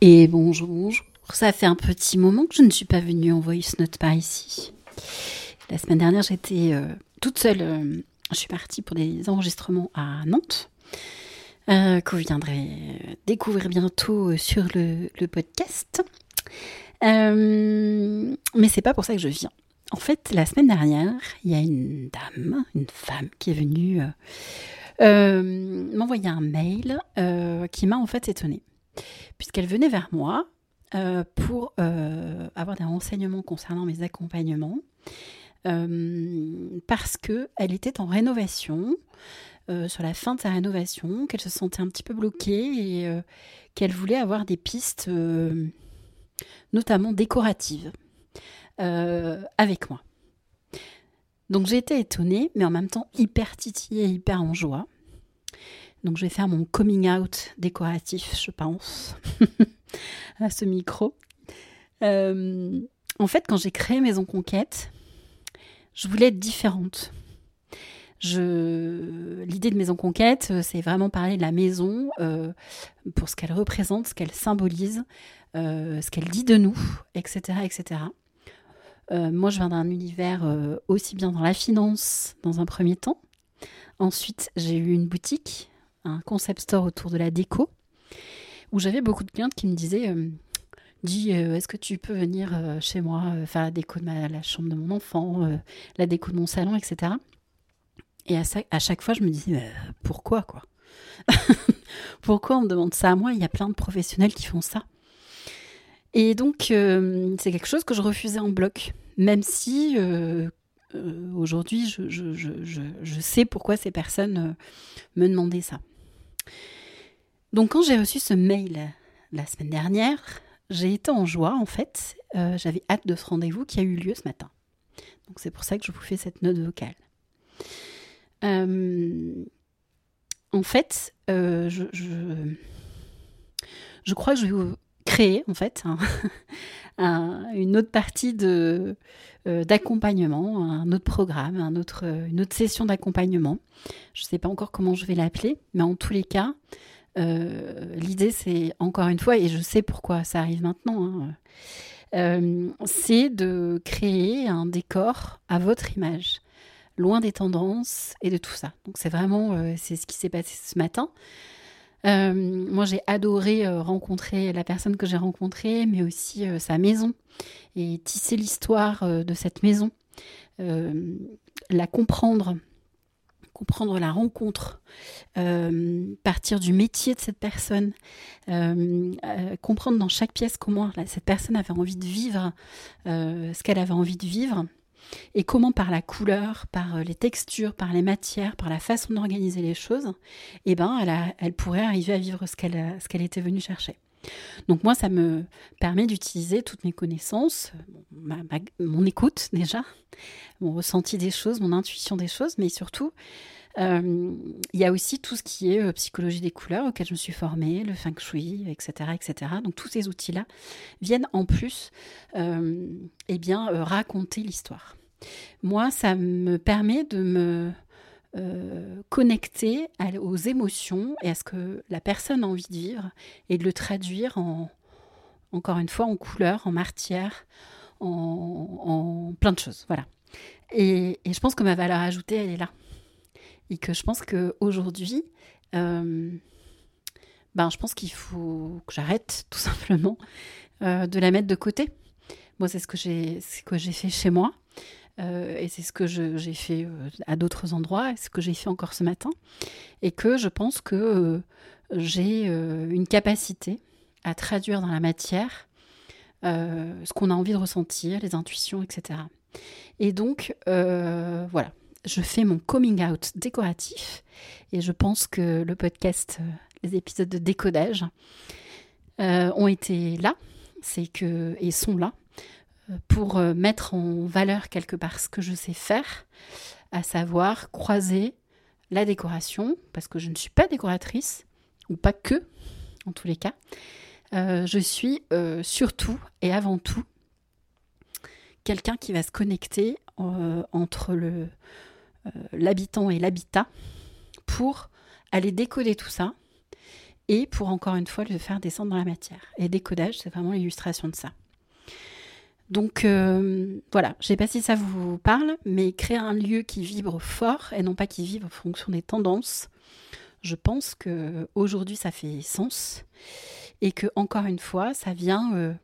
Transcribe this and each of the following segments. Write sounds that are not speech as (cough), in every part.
Et bonjour, bonjour. Ça fait un petit moment que je ne suis pas venue en voice note par ici. La semaine dernière, j'étais euh, toute seule. euh, je suis partie pour des enregistrements à Nantes, euh, que vous viendrez découvrir bientôt sur le, le podcast. Mais c'est pas pour ça que je viens. En fait, la semaine dernière, il y a une dame, une femme qui est venue m'envoyer un mail qui m'a en fait étonnée, puisqu'elle venait vers moi euh, pour euh, avoir des renseignements concernant mes accompagnements, euh, parce que elle était en rénovation, sur la fin de sa rénovation, qu'elle se sentait un petit peu bloquée et qu'elle voulait avoir des pistes, notamment décoratives, avec moi. Donc j'ai été étonnée, mais en même temps hyper titillée, hyper en joie. Donc je vais faire mon coming out décoratif, je pense, (laughs) à ce micro. Euh, en fait, quand j'ai créé Maison Conquête, je voulais être différente. Je... L'idée de Maison Conquête, euh, c'est vraiment parler de la maison euh, pour ce qu'elle représente, ce qu'elle symbolise, ce qu'elle dit de nous, etc. etc. Moi, je viens d'un univers aussi bien dans la finance, dans un premier temps. Ensuite, j'ai eu une boutique, un concept store autour de la déco, où j'avais beaucoup de clientes qui me disaient euh, Dis, euh, est-ce que tu peux venir euh, chez moi euh, faire la déco de ma, la chambre de mon enfant, euh, la déco de mon salon, etc. Et à, à chaque fois, je me dis euh, Pourquoi, quoi (laughs) Pourquoi on me demande ça à moi? Il y a plein de professionnels qui font ça. Et donc, euh, c'est quelque chose que je refusais en bloc, même si euh, euh, aujourd'hui, je, je- je- je- sais pourquoi ces personnes euh, me demandaient ça. Donc, quand j'ai reçu ce mail la semaine dernière, j'ai été en joie, en fait. Euh, J'avais hâte de ce rendez-vous qui a eu lieu ce matin. Donc, c'est pour ça que je vous fais cette note vocale. Euh, en fait, euh, je, crois que je vais vous créer, en fait, un- un- une autre partie de, euh, d'accompagnement, un autre programme, un autre, euh, une autre session d'accompagnement. Je ne sais pas encore comment je vais l'appeler, mais en tous les cas, euh, l'idée c'est encore une fois, et je sais pourquoi ça arrive maintenant, hein, c'est de créer un décor à votre image, loin des tendances et de tout ça. Donc c'est vraiment, c'est ce qui s'est passé ce matin. Euh, moi, j'ai adoré euh, rencontrer la personne que j'ai rencontrée, mais aussi euh, sa maison et tisser l'histoire de cette maison, la comprendre, comprendre la rencontre, partir du métier de cette personne, comprendre dans chaque pièce comment cette personne avait envie de vivre, ce qu'elle avait envie de vivre. Et comment par la couleur, par euh, les textures, par les matières, par la façon d'organiser les choses, eh ben, elle, pourrait arriver à vivre ce qu'elle qu'elle était venue chercher. Donc moi, ça me permet d'utiliser toutes mes connaissances, mon écoute déjà, mon ressenti des choses, mon intuition des choses, mais surtout, euh, il y a aussi tout ce qui est euh, psychologie des couleurs auquel je me suis formée, le feng shui, etc., etc. Donc tous ces outils-là viennent en plus, euh, eh bien, raconter l'histoire. Moi, ça me permet de me euh, connecter à- aux émotions et à ce que la personne a envie de vivre et de le traduire en, encore une fois, en couleur, en matière, en, en plein de choses. Voilà. Et, je pense que ma valeur ajoutée, elle est là. Et que je pense qu'aujourd'hui, euh, ben, je pense qu'il faut que j'arrête (laughs) tout simplement euh, de la mettre de côté. Moi, c'est ce que j'ai fait chez moi. Euh, et c'est ce que j'ai fait euh, à d'autres endroits, et ce que j'ai fait encore ce matin. Et que je pense que euh, j'ai une capacité à traduire dans la matière ce qu'on a envie de ressentir, les intuitions, etc. Et donc, voilà, je fais mon coming out décoratif et je pense que le podcast, les épisodes de décodage ont été là, c'est que et sont là pour euh, mettre en valeur quelque part ce que je sais faire, à savoir croiser la décoration, parce que je ne suis pas décoratrice, ou pas que, en tous les cas. Euh, je suis euh, surtout et avant tout quelqu'un qui va se connecter entre l'habitant et l'habitat pour aller décoder tout ça et pour encore une fois le faire descendre dans la matière. Et décodage, c'est vraiment l'illustration de ça. Donc euh, voilà, je ne sais pas si ça vous parle, mais créer un lieu qui vibre fort et non pas qui vibre en fonction des tendances, je pense que aujourd'hui ça fait sens et que encore une fois ça vient euh,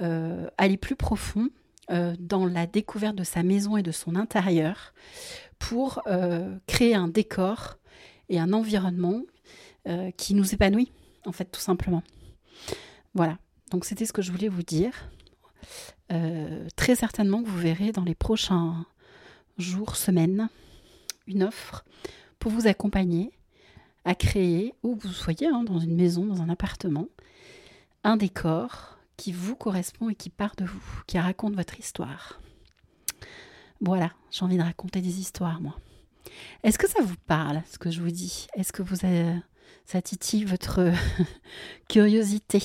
euh, aller plus profond dans la découverte de sa maison et de son intérieur pour créer un décor et un environnement qui nous épanouit en fait tout simplement. Voilà, donc c'était ce que je voulais vous dire. Euh, très certainement vous verrez dans les prochains jours, semaines, une offre pour vous accompagner à créer, où vous soyez, hein, dans une maison, dans un appartement, un décor qui vous correspond et qui part de vous, qui raconte votre histoire. Voilà, j'ai envie de raconter des histoires, moi. Est-ce que ça vous parle, ce que je vous dis? Est-ce que vous avez, ça titille votre (laughs) curiosité?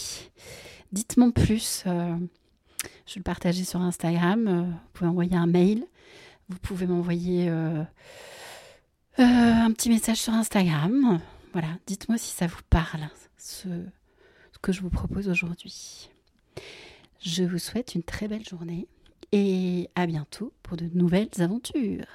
Dites-moi plus. Euh, je vais le partager sur Instagram. Euh, vous pouvez envoyer un mail. Vous pouvez m'envoyer euh, euh, un petit message sur Instagram. Voilà, dites-moi si ça vous parle, ce, ce que je vous propose aujourd'hui. Je vous souhaite une très belle journée et à bientôt pour de nouvelles aventures.